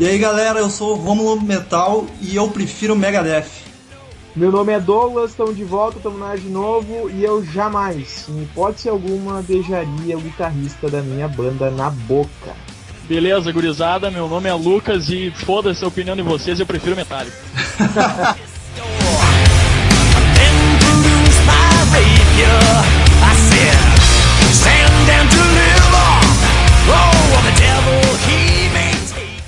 E aí galera, eu sou o Romulo Metal e eu prefiro Megadeth. Meu nome é Douglas, estamos de volta, estamos na de novo e eu jamais, em hipótese alguma, beijaria o guitarrista da minha banda na boca. Beleza, gurizada, meu nome é Lucas e foda-se a opinião de vocês, eu prefiro Metallica.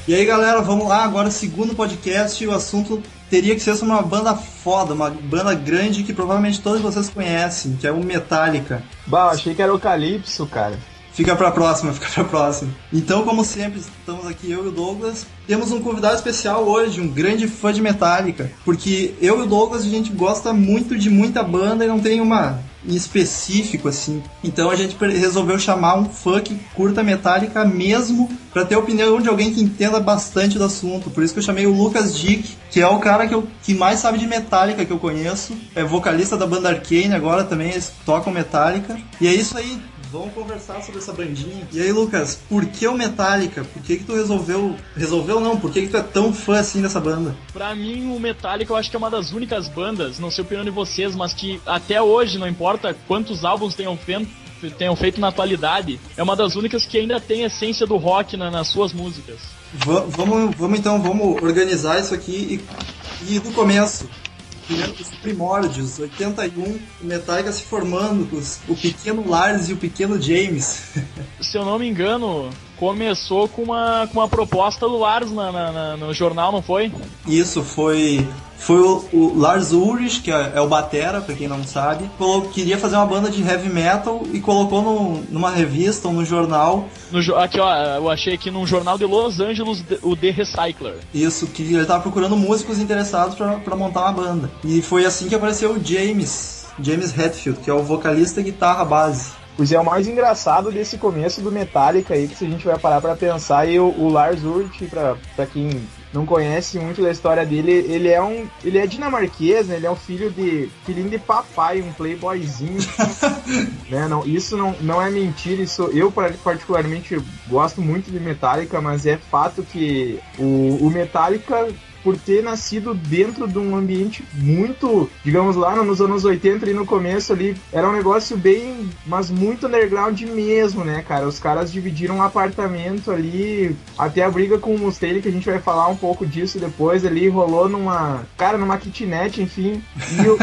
E aí galera, vamos lá, agora segundo podcast o assunto teria que ser sobre uma banda foda, uma banda grande que provavelmente todos vocês conhecem, que é o Metallica. Bah, achei que era o Calypso, cara. Fica pra próxima, fica pra próxima. Então, como sempre, estamos aqui eu e o Douglas. Temos um convidado especial hoje, um grande fã de Metallica. Porque eu e o Douglas, a gente gosta muito de muita banda e não tem uma específico, assim. Então a gente resolveu chamar um que curta Metallica mesmo para ter a opinião de alguém que entenda bastante do assunto. Por isso que eu chamei o Lucas Dick, que é o cara que, eu, que mais sabe de Metallica que eu conheço. É vocalista da banda Arcane agora também, eles tocam Metallica. E é isso aí. Vamos conversar sobre essa bandinha. E aí, Lucas, por que o Metallica? Por que, que tu resolveu. Resolveu não? Por que, que tu é tão fã assim dessa banda? Pra mim, o Metallica eu acho que é uma das únicas bandas, não sei a opinião de vocês, mas que até hoje, não importa quantos álbuns tenham feito, tenham feito na atualidade, é uma das únicas que ainda tem a essência do rock na, nas suas músicas. V vamos, vamos então, vamos organizar isso aqui e, e do começo os primórdios, 81, o Metallica se formando, os, o pequeno Lars e o pequeno James. Se eu não me engano, começou com uma, com uma proposta do Lars na, na, na no jornal, não foi? Isso, foi foi o, o, Lars Ulrich, que é, é, o batera, pra quem não sabe, queria fazer uma banda de heavy metal e colocou no, numa revista ou no jornal. No, aqui, ó, eu achei aqui num jornal de Los Angeles, o The Recycler. Isso, que ele tava procurando músicos interessados para montar uma banda. E foi assim que apareceu o James, James Hetfield, que é o vocalista e guitarra base. Pois é, o mais engraçado desse começo do Metallica aí, que se a gente vai parar para pensar, e o, o Lars Ulrich, pra, pra quem não conhece muito da história dele, ele é um. Ele é dinamarquês, né? Ele é um filho de. filhinho de papai, um playboyzinho. né? não, isso não, não é mentira, isso eu particularmente gosto muito de Metallica, mas é fato que o, o Metallica por ter nascido dentro de um ambiente muito, digamos lá nos anos 80 e no começo ali, era um negócio bem, mas muito underground mesmo, né, cara? Os caras dividiram um apartamento ali, até a briga com o Mustaine, que a gente vai falar um pouco disso depois, ali rolou numa, cara, numa kitnet, enfim. E o,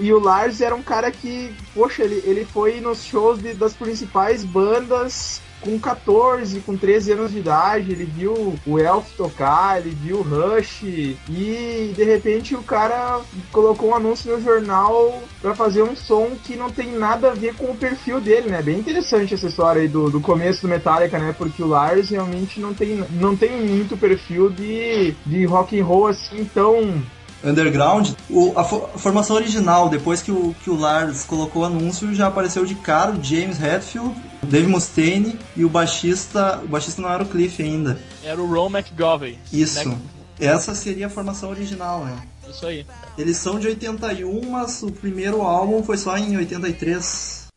e, e o Lars era um cara que, poxa, ele, ele foi nos shows de, das principais bandas com 14, com 13 anos de idade, ele viu o Elf tocar, ele viu o Rush e de repente o cara colocou um anúncio no jornal para fazer um som que não tem nada a ver com o perfil dele, né? Bem interessante essa história aí do, do começo do Metallica, né? Porque o Lars realmente não tem, não tem muito perfil de, de rock and roll assim tão underground, o, a, a, formação original, depois que o, que o Lars colocou o anúncio, já apareceu de cara o James Hetfield, o Dave Mustaine e o baixista. O baixista não era o Cliff ainda. Era o Ron McGovey. Isso. Mac... Essa seria a formação original, né? Isso aí. Eles são de 81, mas o primeiro álbum foi só em 83.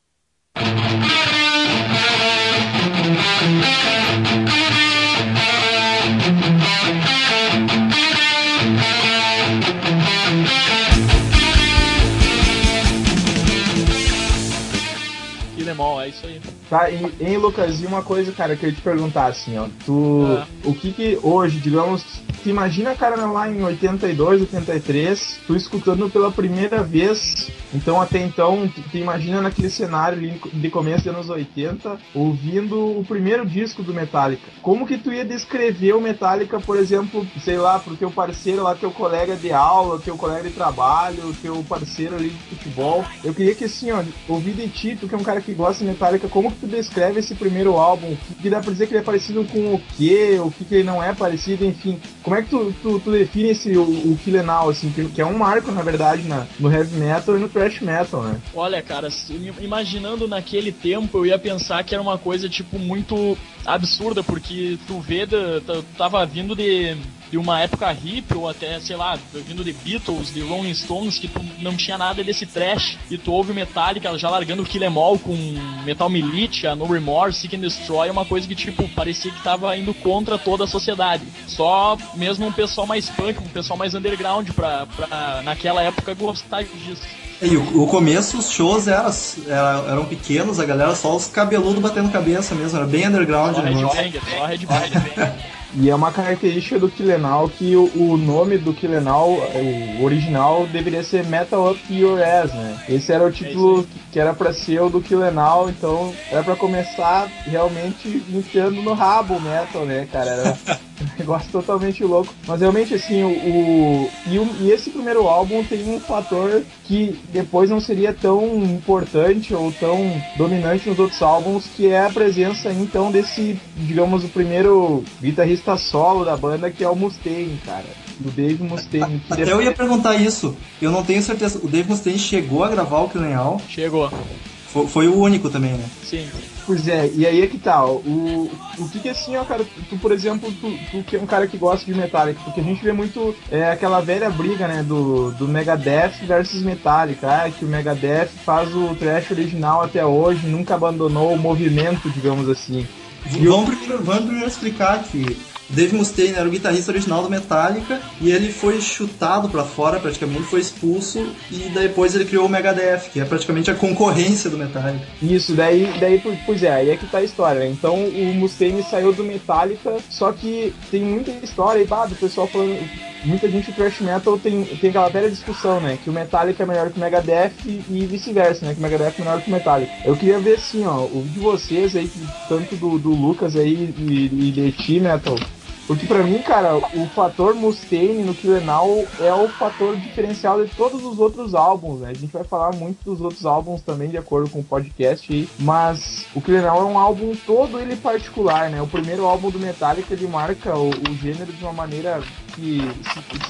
Tá, e, em Lucas, e uma coisa, cara, que eu ia te perguntar assim, ó. Tu. É. O que que hoje, digamos, tu imagina, cara, lá em 82, 83, tu escutando pela primeira vez. Então, até então, tu, tu imagina naquele cenário de começo dos anos 80, ouvindo o primeiro disco do Metallica. Como que tu ia descrever o Metallica, por exemplo, sei lá, pro teu parceiro lá, teu colega de aula, teu colega de trabalho, teu parceiro ali de futebol? Eu queria que, assim, ó, ouvir de ti, tu que é um cara que gosta de Metallica, como tu descreve esse primeiro álbum? O que dá pra dizer que ele é parecido com o quê? O que, que ele não é parecido? Enfim, como é que tu, tu, tu define esse, o, o Killenal, assim, que, que, é um marco, na verdade, na, no heavy metal e no thrash metal, né? Olha, cara, imaginando naquele tempo, eu ia pensar que era uma coisa, tipo, muito absurda, porque tu vê, tava vindo de de uma época hip, ou até, sei lá, vindo de Beatles, de Rolling Stones, que tu não tinha nada desse trash, e tu ouve Metallica já largando o Kill Em All com Metal Militia, No Remorse, Seek and Destroy, uma coisa que, tipo, parecia que tava indo contra toda a sociedade. Só mesmo um pessoal mais punk, um pessoal mais underground pra, pra naquela época gostar disso. E o, o começo, os shows eram, eram, eram pequenos, a galera só os cabeludos batendo cabeça mesmo, era bem underground. Só né? headbanger, só headbanger. E é uma característica do Killenal que o, o nome do Killenal, o original, deveria ser Metal Up Your Ass, né? Esse era o título que, que era pra ser o do Killenal, então era pra começar realmente enfiando no rabo o metal, né, cara? Era um negócio totalmente louco. Mas realmente, assim, o. o e, o, e esse primeiro álbum tem um fator que depois não seria tão importante ou tão dominante nos outros álbuns, que é a presença, então, desse, digamos, o primeiro guitarrista solo da banda, que é o Mustaine, cara. Do Dave Mustaine. Até depois... eu ia perguntar isso. Eu não tenho certeza. O Dave Mustaine chegou a gravar o Killing All? Chegou. Foi, foi, o único também, né? Sim. Pois é, e aí é que tá, o, o que que assim, ó, cara, tu, por exemplo, tu, tu que é um cara que gosta de Metallica, porque a gente vê muito é, aquela velha briga, né, do, do Megadeth versus Metallica, ah, que o Megadeth faz o trash original até hoje, nunca abandonou o movimento, digamos assim. Vamos primeiro, vamos primeiro explicar que Dave Mustaine era o guitarrista original do Metallica e ele foi chutado para fora, praticamente foi expulso e depois ele criou o Megadeth, que é praticamente a concorrência do Metallica. Isso, daí, daí pois é, aí é que tá a história. Né? Então o Mustaine saiu do Metallica, só que tem muita história aí, bah, do pessoal falando muita gente do thrash metal tem, tem aquela velha discussão, né? Que o Metallica é melhor que o Megadeth e vice-versa, né? Que o Megadeth é melhor que o Metallica. Eu queria ver assim, ó, o de vocês aí, tanto do, do Lucas aí e, e de T-Metal, porque pra mim, cara, o fator Mustaine no Killenal é o fator diferencial de todos os outros álbuns, né? A gente vai falar muito dos outros álbuns também, de acordo com o podcast aí, mas o Killenal é um álbum todo ele particular, né? O primeiro álbum do Metallica, ele marca o, o gênero de uma maneira que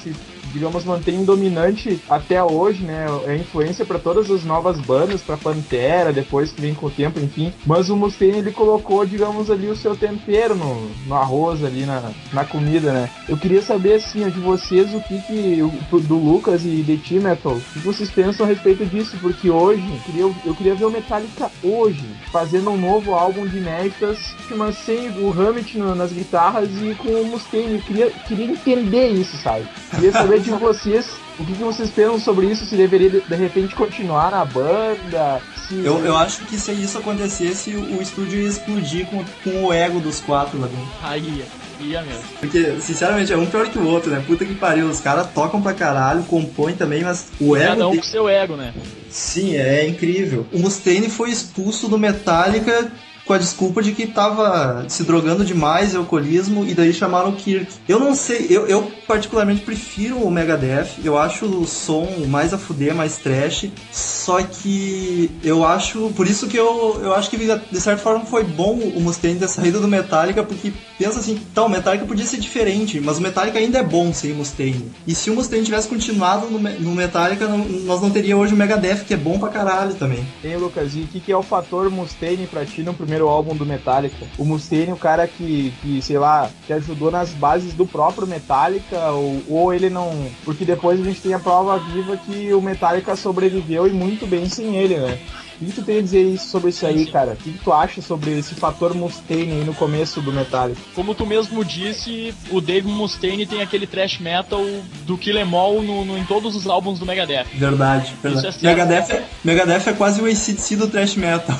se, se digamos, mantém dominante até hoje, né? É influência para todas as novas bandas, para Pantera, depois que vem com o tempo, enfim. Mas o Mustaine ele colocou, digamos, ali o seu tempero no, no arroz ali na, na comida, né? Eu queria saber assim, de vocês o que que do Lucas e de T Metal, o que vocês pensam a respeito disso? Porque hoje eu queria, eu queria ver o Metallica hoje fazendo um novo álbum de inéditas, mas sem o Hammett nas guitarras e com o Mustaine. Eu queria, queria entender isso, sabe? Queria saber de vocês o que, que, vocês pensam sobre isso? Se deveria de repente continuar na banda? Se... Eu, eu acho que se isso acontecesse, o estúdio ia explodir com, com o ego dos quatro lá dentro. Aí ia mesmo. Porque, sinceramente, é um pior que o outro, né? Puta que pariu. Os caras tocam pra caralho, compõem também, mas o ego. Cada um com seu ego, né? Sim, é incrível. O Mustaine foi expulso do Metallica com a desculpa de que tava se drogando demais, alcoolismo, e daí chamaram o Kirk. Eu não sei, eu, eu particularmente prefiro o Megadeth, eu acho o som mais a fuder, mais trash, só que eu acho, por isso que eu, eu acho que de certa forma foi bom o Mustaine ter saído do Metallica, porque pensa assim, tá, o Metallica podia ser diferente, mas o Metallica ainda é bom sem Mustaine. E se o Mustaine tivesse continuado no, no Metallica, não, nós não teríamos hoje o Megadeth, que é bom pra caralho também. Tem, Lucas, e o que, que é o fator Mustaine pra ti no primeiro primeiro álbum do Metallica. O Mustaine, o cara que, que, sei lá, que ajudou nas bases do próprio Metallica, ou, ou ele não. Porque depois a gente tem a prova viva que o Metallica sobreviveu e muito bem sem ele, né? O que tu tem a dizer sobre isso aí, cara? O que tu acha sobre esse fator Mustaine aí no começo do Metallica? Como tu mesmo disse, o Dave Mustaine tem aquele thrash metal do Kill Em All no, no, em todos os álbuns do Megadeth. Verdade, verdade. É Megadeth, é, Megadeth é quase o ACDC do thrash metal.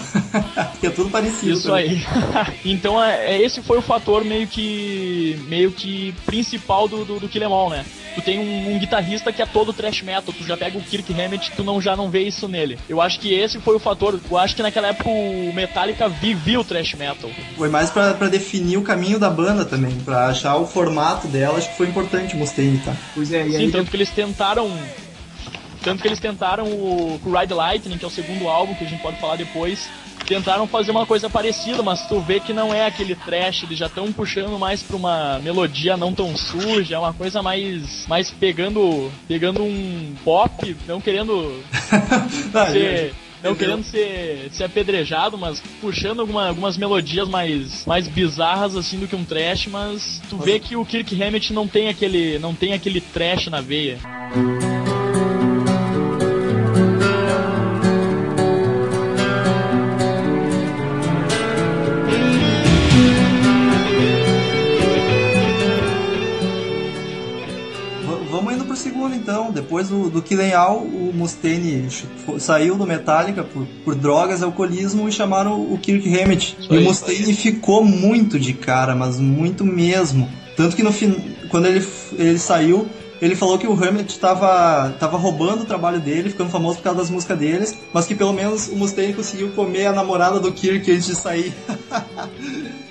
que é tudo parecido. Isso também. aí. então é, é, esse foi o fator meio que meio que principal do, do, do Kill Em All, né? tu tem um, um, guitarrista que é todo thrash metal, tu já pega o Kirk Hammett, tu não, já não vê isso nele. Eu acho que esse foi o fator, eu acho que naquela época o Metallica vivia o thrash metal. Foi mais para definir o caminho da banda também, para achar o formato dela, acho que foi importante o Mustaine, tá? Pois é, e aí... Sim, tanto que eles tentaram tanto que eles tentaram o, o Ride Lightning, que é o segundo álbum que a gente pode falar depois, tentaram fazer uma coisa parecida, mas tu vê que não é aquele trash, eles já estão puxando mais pra uma melodia não tão suja, é uma coisa mais mais pegando pegando um pop, não querendo ser não querendo ser, ser apedrejado, mas puxando alguma, algumas melodias mais, mais bizarras assim do que um trash, mas tu vê que o Kirk Hammett não tem aquele, não tem aquele trash na veia. Então, depois do, do Killing All, o Mustaine saiu do Metallica por, por drogas, alcoolismo e chamaram o Kirk Hammett. Isso e aí, o Mustaine ficou muito de cara, mas muito mesmo. Tanto que no fim, quando ele, ele saiu, ele falou que o Hammett estava tava roubando o trabalho dele, ficando famoso por causa das músicas deles, mas que pelo menos o Mustaine conseguiu comer a namorada do Kirk antes de sair.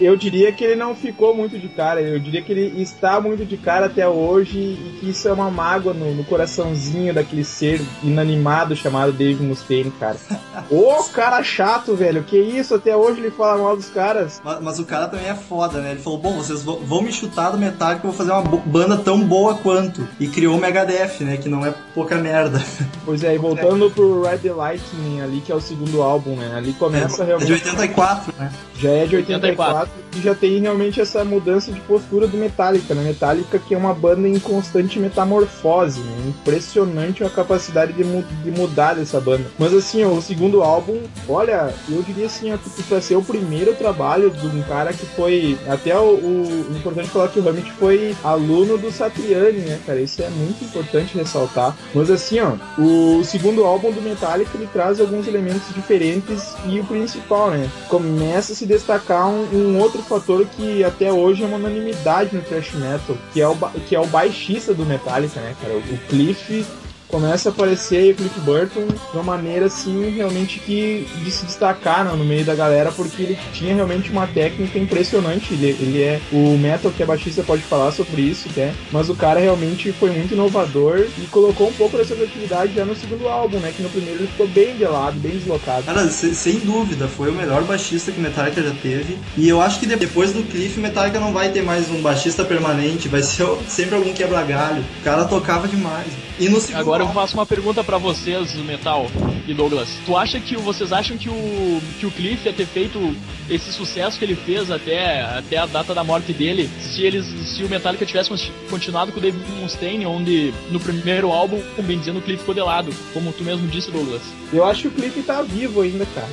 eu diria que ele não ficou muito de cara, eu diria que ele está muito de cara até hoje e que isso é uma mágoa no, no coraçãozinho daquele ser inanimado chamado Dave Mustaine, cara. Ô cara chato, velho, que isso? Até hoje ele fala mal dos caras. Mas, mas o cara também é foda, né? Ele falou: bom, vocês vão me chutar do Metallica, eu vou fazer uma banda tão boa quanto. E criou o Megadeth, né? Que não é pouca merda. Pois é, e voltando é. pro Red Lightning ali, que é o segundo álbum, né? Ali começa é, realmente. É de 84, né? Já é de 84 e já tem realmente essa mudança de postura do Metallica, né? Metallica que é uma banda em constante metamorfose, né? Impressionante a capacidade de, mu de mudar dessa banda. Mas assim, ó, o segundo álbum, olha, eu diria assim, ó, que pra ser o primeiro trabalho de um cara que foi. Até o, o importante falar que o Hammett foi aluno do Satriani, né, cara? Isso é muito importante ressaltar. Mas assim, ó, o segundo álbum do Metallica ele traz alguns elementos diferentes e o principal, né? Começa a se destacar um, um, outro fator que até hoje é uma unanimidade no thrash metal, que é o, que é o baixista do Metallica, né, cara? O Cliff começa a aparecer o Cliff Burton de uma maneira assim realmente que de se destacar no meio da galera porque ele tinha realmente uma técnica impressionante. Ele, ele é o metal que a baixista pode falar sobre isso né mas o cara realmente foi muito inovador e colocou um pouco dessa criatividade já no segundo álbum né que no primeiro ele ficou bem gelado bem deslocado. Cara sem dúvida foi o melhor baixista que Metallica já teve. E eu acho que depois do Cliff Metallica não vai ter mais um baixista permanente vai ser sempre algum quebra galho o cara tocava demais. E no segundo Agora eu faço uma pergunta para vocês, Metal e Douglas. Tu acha que vocês acham que o que o Cliff ia ter feito esse sucesso que ele fez até, até a data da morte dele, se eles se o Metallica tivesse continuado com o David Mustaine, onde no primeiro álbum, bem dizendo, o Cliff ficou de lado, como tu mesmo disse, Douglas? Eu acho que o Cliff tá vivo ainda, cara.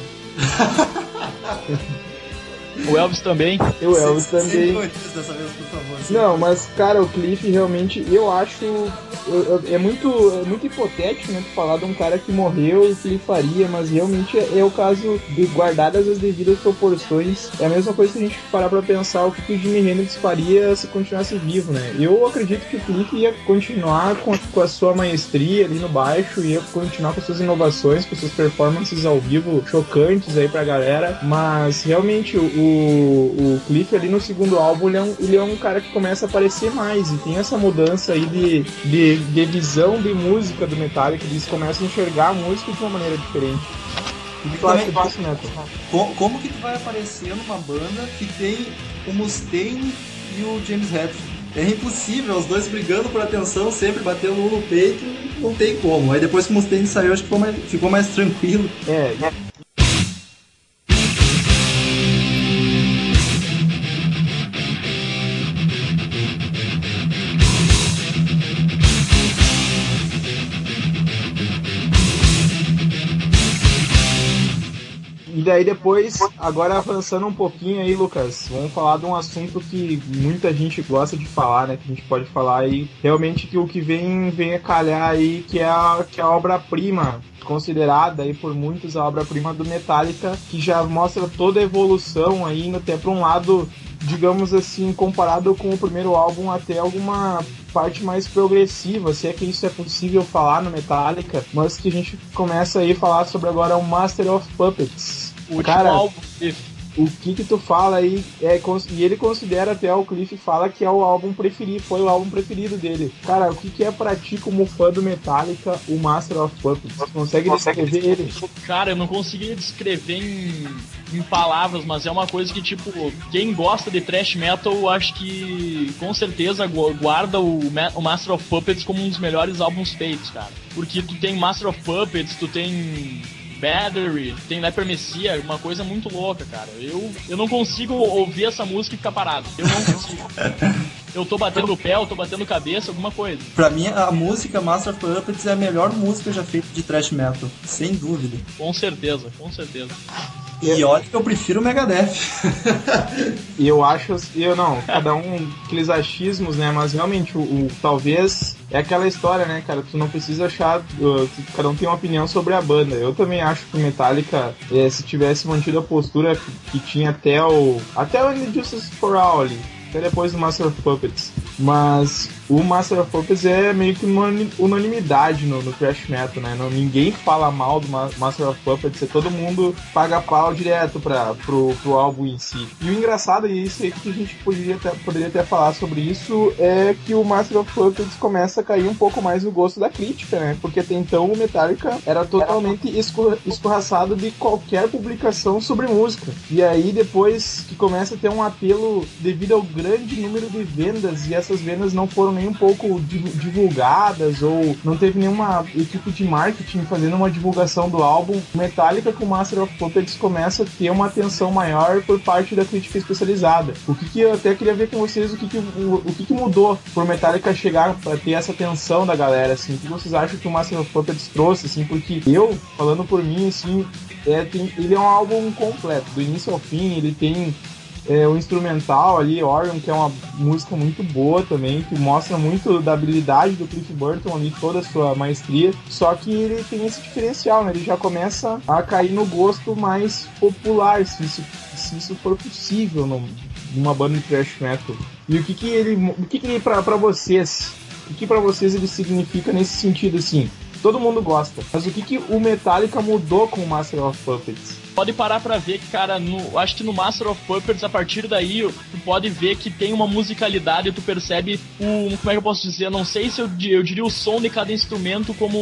O Elvis também. O Elvis também. Dessa vez, por favor, Não, mas cara, o Cliff realmente, eu acho. é muito, é muito hipotético, né? falar de um cara que morreu e o que ele faria, mas realmente é, é, o caso de guardadas as devidas proporções. É a mesma coisa que a gente parar pra pensar o que, que o Jimi Hendrix faria se continuasse vivo, né? Eu acredito que o Cliff ia continuar com, com a sua maestria ali no baixo, ia continuar com suas inovações, com suas performances ao vivo chocantes aí pra galera, mas realmente o o, Cliff ali no segundo álbum, ele é, um, ele é um cara que começa a aparecer mais e tem essa mudança aí de, de, de visão de música do Metallica, eles começam a enxergar a música de uma maneira diferente. O que tu acha disso, Neto? Como, como que tu vai aparecer numa banda que tem o Mustaine e o James Hetfield? É impossível, os dois brigando por atenção, sempre batendo um no peito, não tem como. Aí depois que o Mustaine saiu, acho que ficou mais, ficou mais tranquilo. É, daí depois, agora avançando um pouquinho aí, Lucas, vamos falar de um assunto que muita gente gosta de falar, né? Que a gente pode falar aí. Realmente que o que vem, vem a calhar aí, que é a, que é a obra-prima considerada aí por muitos a obra-prima do Metallica, que já mostra toda a evolução aí, até para um lado, digamos assim, comparado com o primeiro álbum, até alguma parte mais progressiva, se é que isso é possível falar no Metallica, mas que a gente começa aí a falar sobre agora o Master of Puppets. O Cara, álbum o que que tu fala aí é e ele considera até o Cliff fala que é o álbum preferido foi o álbum preferido dele. Cara o que que é para ti como fã do Metallica o Master of Puppets? Você consegue descrever ele? Cara eu não conseguia descrever em em palavras, mas é uma coisa que, tipo, quem gosta de thrash metal, acho que com certeza guarda o, o Master of Puppets como um dos melhores álbuns feitos, cara. Porque tu tem Master of Puppets, tu tem Battery, tem Leper Messia, uma coisa muito louca, cara. Eu, eu não consigo ouvir essa música e ficar parado. Eu não consigo. eu tô batendo o pé, eu tô batendo cabeça, alguma coisa. Pra mim, a música Master of Puppets é a melhor música já feita de thrash metal, sem dúvida. Com certeza, com certeza. E olha que eu prefiro o Megadeth. e eu acho, eu não, cada um aqueles achismos, né? Mas realmente o, o, talvez é aquela história, né, cara? Tu não precisa achar, uh, cada um tem uma opinião sobre a banda. Eu também acho que o Metallica, eh, se tivesse mantido a postura que, que tinha até o até o Injustice for All ali, até depois do Master of Puppets. Mas o Master of Puppets é meio que uma unanimidade no, no thrash metal, né? Não, ninguém fala mal do Master of Puppets, é todo mundo paga pau direto pra, pro, pro álbum em si. E o engraçado, e isso que a gente poderia até, poderia até falar sobre isso, é que o Master of Puppets começa a cair um pouco mais no gosto da crítica, né? Porque até então o Metallica era totalmente escor escorraçado de qualquer publicação sobre música. E aí depois que começa a ter um apelo devido ao grande número de vendas, e essas vendas não foram nem um pouco divulgadas ou não teve nenhuma equipe de marketing fazendo uma divulgação do álbum, Metallica com Master of Puppets começa a ter uma atenção maior por parte da crítica especializada. O que, que eu até queria ver com vocês o que, que, o, o que, que mudou por Metallica chegar a ter essa atenção da galera, assim, o que vocês acham que o Master of Puppets trouxe, assim, porque eu, falando por mim, assim, é, tem, ele é um álbum completo, do início ao fim, ele tem é, o instrumental ali, Orion, que é uma música muito boa também, que mostra muito da habilidade do Cliff Burton ali, toda a sua maestria. Só que ele tem esse diferencial, né? Ele já começa a cair no gosto mais popular, se isso, se isso for possível numa banda de thrash metal. E o que que ele, o que que ele pra vocês, o que para vocês ele significa nesse sentido assim? Todo mundo gosta, mas o que que o Metallica mudou com o Master of Puppets? Pode parar pra ver que, cara, no, acho que no Master of Puppets, a partir daí, tu pode ver que tem uma musicalidade, tu percebe o. Como é que eu posso dizer? Não sei se eu, eu diria o som de cada instrumento como,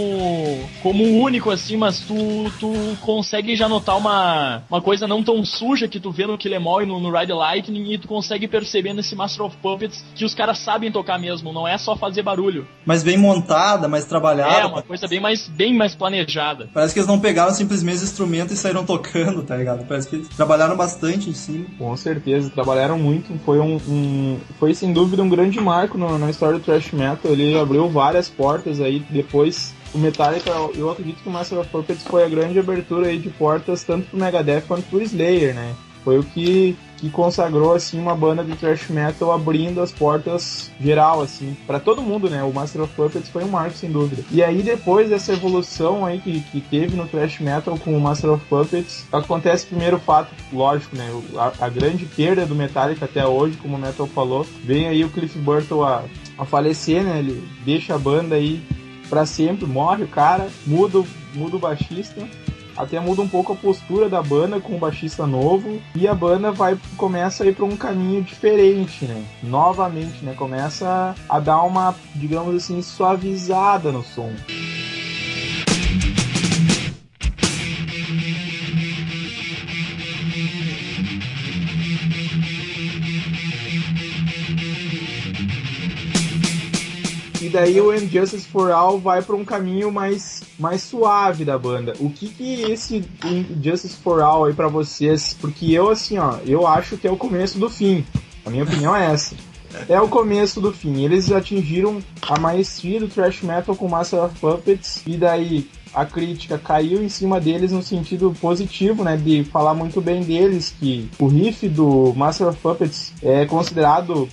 como único, assim, mas tu, tu consegue já notar uma, uma coisa não tão suja que tu vê no Kill Em All e no, no Ride Lightning, e tu consegue perceber nesse Master of Puppets que os caras sabem tocar mesmo, não é só fazer barulho. Mas bem montada, mais trabalhada. É, uma coisa bem mais, bem mais planejada. Parece que eles não pegaram simplesmente instrumento e saíram tocando tá ligado? Parece que trabalharam bastante em cima. Com certeza, trabalharam muito. Foi um, um foi sem dúvida um grande marco no, na história do thrash metal. Ele abriu várias portas aí depois o Metallica, eu acredito que o Master of Puppets foi a grande abertura aí de portas tanto pro Megadeth quanto pro Slayer, né? Foi o que que consagrou assim uma banda de thrash metal abrindo as portas geral assim para todo mundo, né? O Master of Puppets foi um marco sem dúvida. E aí depois dessa evolução aí que, que teve no thrash metal com o Master of Puppets, acontece primeiro fato, lógico, né? A, a grande perda do Metallica até hoje, como o Metal falou, vem aí o Cliff Burton a, a falecer, né? Ele deixa a banda aí para sempre, morre o cara, muda, muda o baixista até muda um pouco a postura da banda com o baixista novo e a banda vai começa a ir para um caminho diferente, né? Novamente, né? Começa a dar uma, digamos assim, suavizada no som. E daí o Injustice for All vai para um caminho mais mais suave da banda. O que que esse Justice for All aí para vocês? Porque eu assim, ó, eu acho que é o começo do fim. A minha opinião é essa. É o começo do fim. Eles atingiram a maestria do thrash metal com Master of Puppets e daí a crítica caiu em cima deles no sentido positivo, né? De falar muito bem deles, que o riff do Master of Puppets é considerado,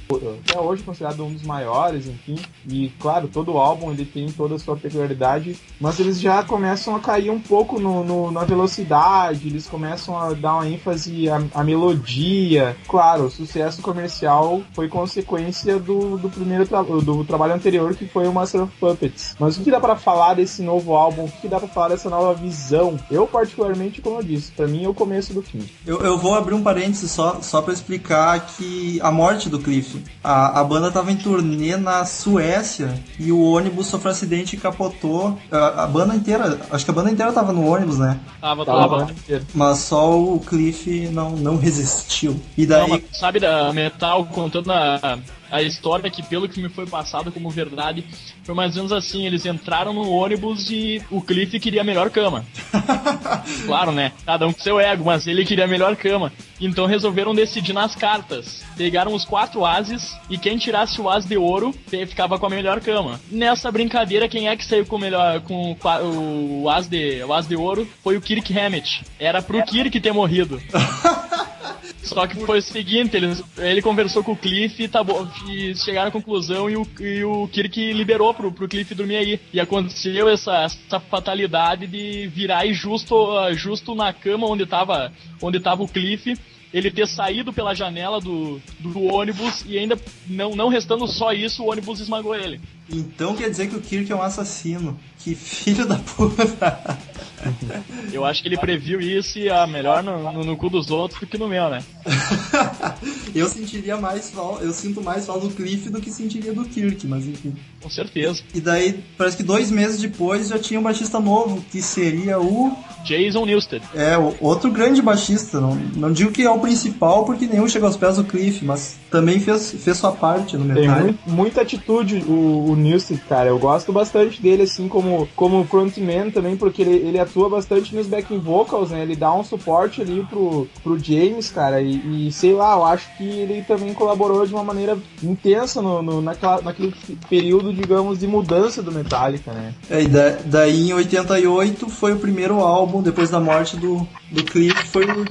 até hoje considerado um dos maiores, enfim. E claro, todo álbum ele tem toda a sua peculiaridade, mas eles já começam a cair um pouco no, no na velocidade, eles começam a dar uma ênfase à, à, melodia. Claro, o sucesso comercial foi consequência do, do primeiro tra do trabalho anterior, que foi o Master of Puppets. Mas o que dá para falar desse novo álbum? O que dá pra falar dessa nova visão. Eu, particularmente, como eu disse, pra mim é o começo do fim. Eu, eu vou abrir um parênteses só, só pra explicar que a morte do Cliff. A, a banda tava em turnê na Suécia e o ônibus sofreu um acidente e capotou. A, a, banda inteira, acho que a banda inteira tava no ônibus, né? Tava, tava. tava. Mas só o Cliff não, não resistiu. E daí. Não, sabe da Metal contando a, a história que, pelo que me foi passado como verdade, foi mais ou menos assim: eles entraram no ônibus e o Cliff queria a melhor cama. claro, né? Cada um com seu ego, mas ele queria a melhor cama. Então resolveram decidir nas cartas. Pegaram os quatro ases e quem tirasse o as de ouro ficava com a melhor cama. Nessa brincadeira, quem é que saiu com o melhor com o as de, o as de ouro foi o Kirk Hammett. Era pro Kirk ter morrido. Só que foi o seguinte, ele, ele conversou com o Cliff e, tá bom, e chegaram à conclusão e o, e o Kirk liberou pro, pro Cliff dormir aí. E aconteceu essa, essa fatalidade de virar aí justo, justo na cama onde tava, onde tava o Cliff ele ter saído pela janela do, do ônibus e ainda não, não restando só isso, o ônibus esmagou ele. Então quer dizer que o Kirk é um assassino. Que filho da puta. Eu acho que ele previu isso e a melhor no, no, no, cu dos outros do que no meu, né? eu sentiria mais falta, eu sinto mais falta do Cliff do que sentiria do Kirk, mas enfim. Com certeza. E daí, parece que dois meses depois já tinha um baixista novo, que seria o. Jason Newsted. É, outro grande baixista. Não, não digo que é o principal, porque nenhum chegou aos pés do Cliff, mas também fez, fez sua parte no metal. Tem muita atitude o, o Newsted, cara. Eu gosto bastante dele, assim, como, como frontman também, porque ele, ele atua bastante nos backing vocals, né? Ele dá um suporte ali pro, pro James, cara, e, e sei lá, eu acho que ele também colaborou de uma maneira intensa no, no naquela, naquele período, digamos, de mudança do Metallica, né? É, e da, daí em 88 foi o primeiro álbum, depois da morte do, do Cliff, foi o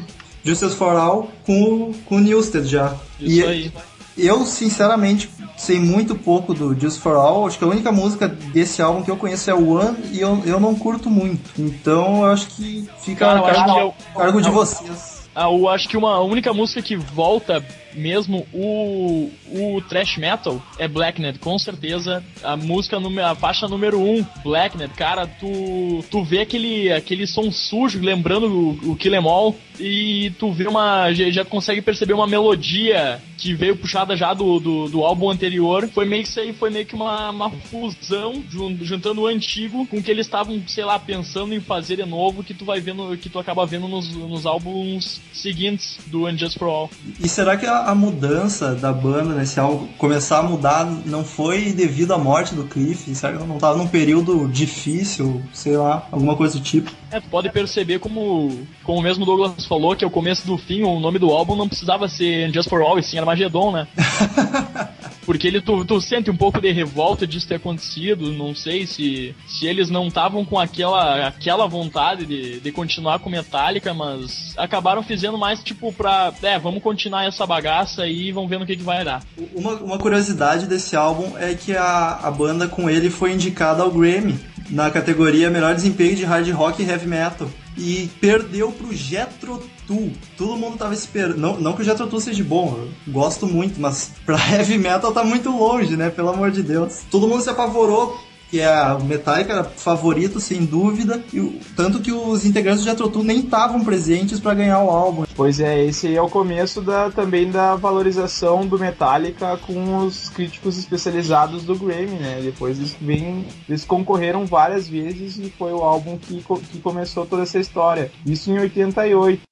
Justice for All com, com o Newsted já. Isso e, aí. Eu, sinceramente, sei muito pouco do Just for All. Acho que a única música desse álbum que eu conheço é One e eu, eu não curto muito. Então eu acho que fica Cara, a cargo, eu, cargo de vocês. Ah, eu acho que uma única música que volta mesmo o, o thrash metal é Blacknet, com certeza. A música, a faixa número 1, um, Blacknet, cara, tu, tu vê aquele, aquele som sujo, lembrando o, o Kill Em All, e tu vê uma. Já, já, consegue perceber uma melodia que veio puxada já do, do, do álbum anterior. Foi meio que isso aí, foi meio que uma, uma fusão, juntando o antigo com o que eles estavam, sei lá, pensando em fazer de novo, que tu vai vendo, que tu acaba vendo nos, nos álbuns seguintes do Unjust for All. E será que a, a mudança da banda nesse álbum começar a mudar não foi devido à morte do Cliff? Que não estava num período difícil, sei lá, alguma coisa do tipo? É, pode perceber como, como o mesmo Douglas falou, que é o começo do fim, o nome do álbum não precisava ser Just for All, e sim Armageddon, né? Porque ele, tu, tu sente um pouco de revolta disso ter acontecido, não sei se, se eles não estavam com aquela, aquela vontade de, de continuar com Metallica, mas acabaram fazendo mais tipo pra, é, vamos continuar essa bagaça e vamos ver no que, que vai dar. Uma, uma curiosidade desse álbum é que a, a banda com ele foi indicada ao Grammy na categoria Melhor Desempenho de Hard Rock e Heavy Metal. E perdeu pro Jetro Tull. Todo mundo tava esperando. Não, não que o Jetro Tull seja bom, eu gosto muito, mas pra Heavy Metal tá muito longe, né? Pelo amor de Deus. Todo mundo se apavorou que é a Metallica era favorito, sem dúvida, e tanto que os integrantes do Jethro nem estavam presentes para ganhar o álbum. Pois é, esse é o começo da, também da valorização do Metallica com os críticos especializados do Grammy, né? Depois eles, vem, eles concorreram várias vezes e foi o álbum que, que começou toda essa história. Isso em 88.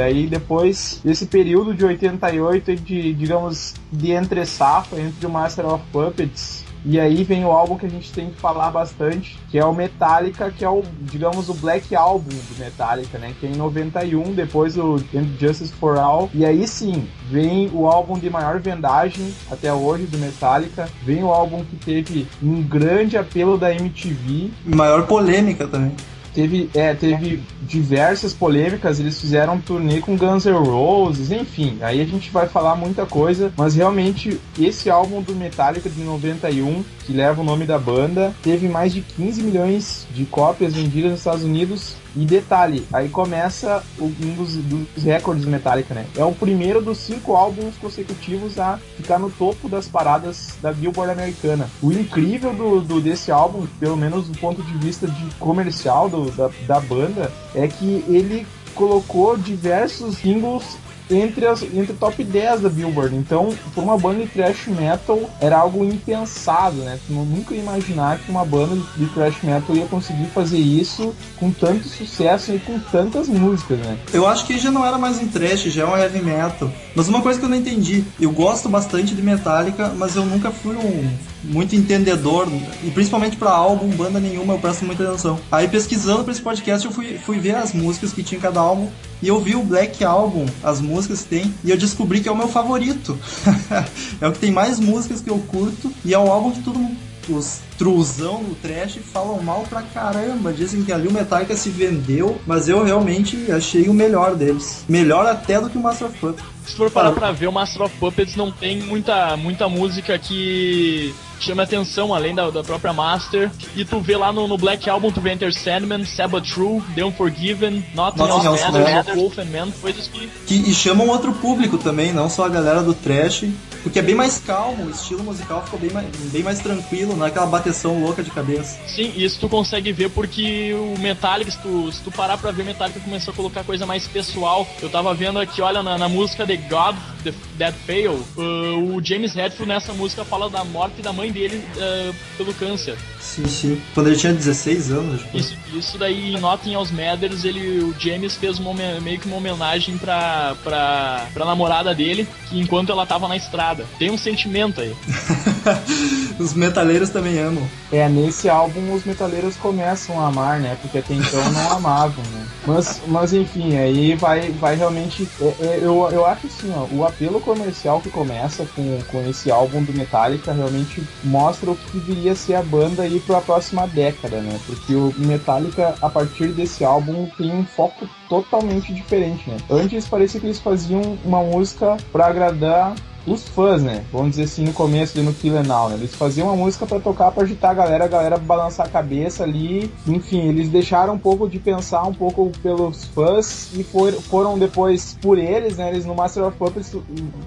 Daí depois desse período de 88 de, digamos, de entre safra entre o Master of Puppets e aí vem o álbum que a gente tem que falar bastante, que é o Metallica, que é o, digamos, o Black Album do Metallica, né? Que é em 91, depois o Justice for All. E aí sim, vem o álbum de maior vendagem até hoje do Metallica. Vem o álbum que teve um grande apelo da MTV. Maior polêmica também. Teve, é, teve diversas polêmicas, eles fizeram um turnê com Guns N' Roses, enfim, aí a gente vai falar muita coisa, mas realmente esse álbum do Metallica de 91, que leva o nome da banda, teve mais de 15 milhões de cópias vendidas nos Estados Unidos e detalhe, aí começa um dos, dos, recordes Metallica, né? É o primeiro dos cinco álbuns consecutivos a ficar no topo das paradas da Billboard americana. O incrível do, do desse álbum, pelo menos do ponto de vista de comercial do, da, da banda, é que ele colocou diversos singles entre, as, entre top 10 da Billboard. Então, por uma banda de thrash metal, era algo impensado, né? Tu nunca ia imaginar que uma banda de thrash metal ia conseguir fazer isso com tanto sucesso e com tantas músicas, né? Eu acho que já não era mais um thrash, já é um heavy metal. Mas uma coisa que eu não entendi, eu gosto bastante de Metallica, mas eu nunca fui um muito entendedor, e principalmente para álbum, banda nenhuma, eu presto muita atenção. Aí pesquisando para esse podcast, eu fui, fui ver as músicas que tinha em cada álbum, e eu vi o Black Album, as músicas que tem, e eu descobri que é o meu favorito. é o que tem mais músicas que eu curto, e é o álbum que todo mundo os truzão do trash falam mal pra caramba. Dizem que ali o Metallica se vendeu, mas eu realmente achei o melhor deles. Melhor até do que o Master of Puppets. Se for parar pra ver, o Master of Puppets não tem muita, muita música que chama atenção, além da, da própria Master. E tu vê lá no, no Black Album, tu vê Enter Sandman, Sabbath True, The Unforgiven, Nothing, Nothing Else Matters, Wolf and Man, coisas que... que... E chamam outro público também, não só a galera do trash, porque é bem mais calmo, o estilo musical ficou bem mais, bem mais tranquilo, não é aquela bateção louca de cabeça. Sim, isso tu consegue ver porque o Metallica, se tu, se tu parar pra ver, o Metallica começou a colocar coisa mais pessoal. Eu tava vendo aqui, olha, na, na música The God The, That Fail, uh, o James Hetfield nessa música fala da morte da mãe dele uh, pelo câncer. Sim, sim. Quando ele tinha 16 anos. Tipo. Isso, isso daí em Nothing Else Matters, ele, o James fez uma, meio que uma homenagem pra, pra, pra namorada dele, que enquanto ela tava na estrada. Tem um sentimento aí. os metaleiros também amam. É, nesse álbum os metaleiros começam a amar, né? Porque até então não amavam, né? Mas, mas enfim, aí vai, vai realmente. É, é, eu, eu acho assim, ó, o apelo comercial que começa com, com esse álbum do Metallica realmente mostra o que viria a ser a banda aí para a próxima década, né? Porque o Metallica, a partir desse álbum, tem um foco totalmente diferente, né? Antes parecia que eles faziam uma música para agradar os fãs, né? Vamos dizer assim, no começo ali no Kill Now, né? Eles faziam uma música para tocar, para agitar a galera, a galera balançar a cabeça ali. Enfim, eles deixaram um pouco de pensar um pouco pelos fãs e for, foram depois por eles, né? Eles no Master of Puppets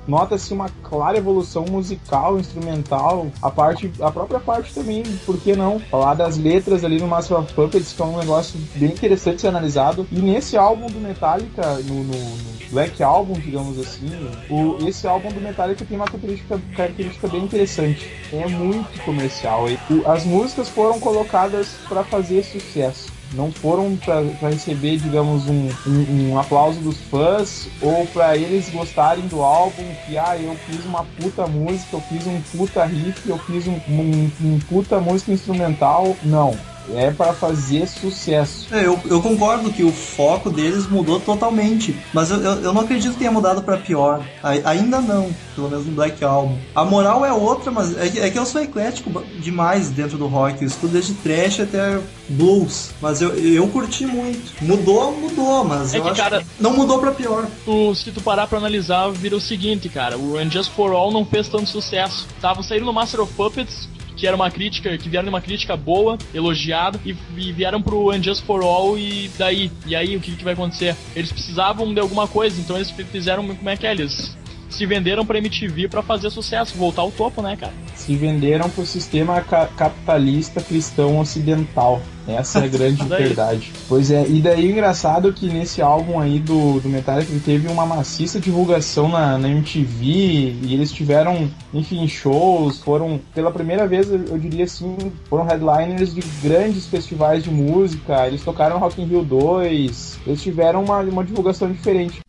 nota-se uma clara evolução musical, instrumental, a parte, a própria parte também, por que não? Falar das letras ali no Master of Puppets, que é um negócio bem interessante de ser analisado. E nesse álbum do Metallica, no, no, no Black Album, digamos assim, o, esse álbum do Metallica Metallica tem uma característica, característica bem interessante. É muito comercial. As músicas foram colocadas para fazer sucesso não foram para receber, digamos, um, um, um, aplauso dos fãs ou para eles gostarem do álbum, que ah, eu fiz uma puta música, eu fiz um puta riff, eu fiz um, um, um puta música instrumental. Não é para fazer sucesso. É, eu, eu concordo que o foco deles mudou totalmente, mas eu, eu, eu não acredito que tenha mudado para pior. A, ainda não, pelo menos no Black Album. A moral é outra, mas é que, é que eu sou eclético demais dentro do rock. Eu escuto desde trash até blues, mas eu, eu curti muito. Mudou, mudou, mas é eu que, acho cara, que não mudou para pior. Tu, se tu parar pra analisar, vira o seguinte, cara. O And Just For All não fez tanto sucesso. Tava saindo no Master of Puppets, que era uma crítica, que vieram uma crítica boa, elogiada, e, e vieram pro Unjust for All e daí, e aí o que, que vai acontecer? Eles precisavam de alguma coisa, então eles fizeram como é que é, eles se venderam pra MTV para fazer sucesso, voltar ao topo, né, cara? Se venderam pro sistema ca capitalista cristão ocidental. Essa é a grande verdade. Pois é, e daí o engraçado é que nesse álbum aí do, do Metallica ele teve uma maciça divulgação na, na MTV e eles tiveram, enfim, shows, foram pela primeira vez, eu diria assim, foram headliners de grandes festivais de música, eles tocaram Rock in Rio 2, eles tiveram uma, uma divulgação diferente.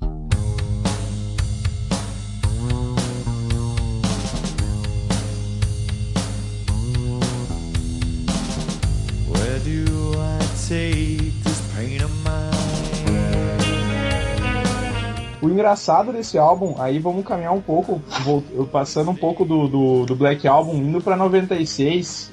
Engraçado desse álbum, aí vamos caminhar um pouco, passando um pouco do, do, do Black Album, indo pra 96,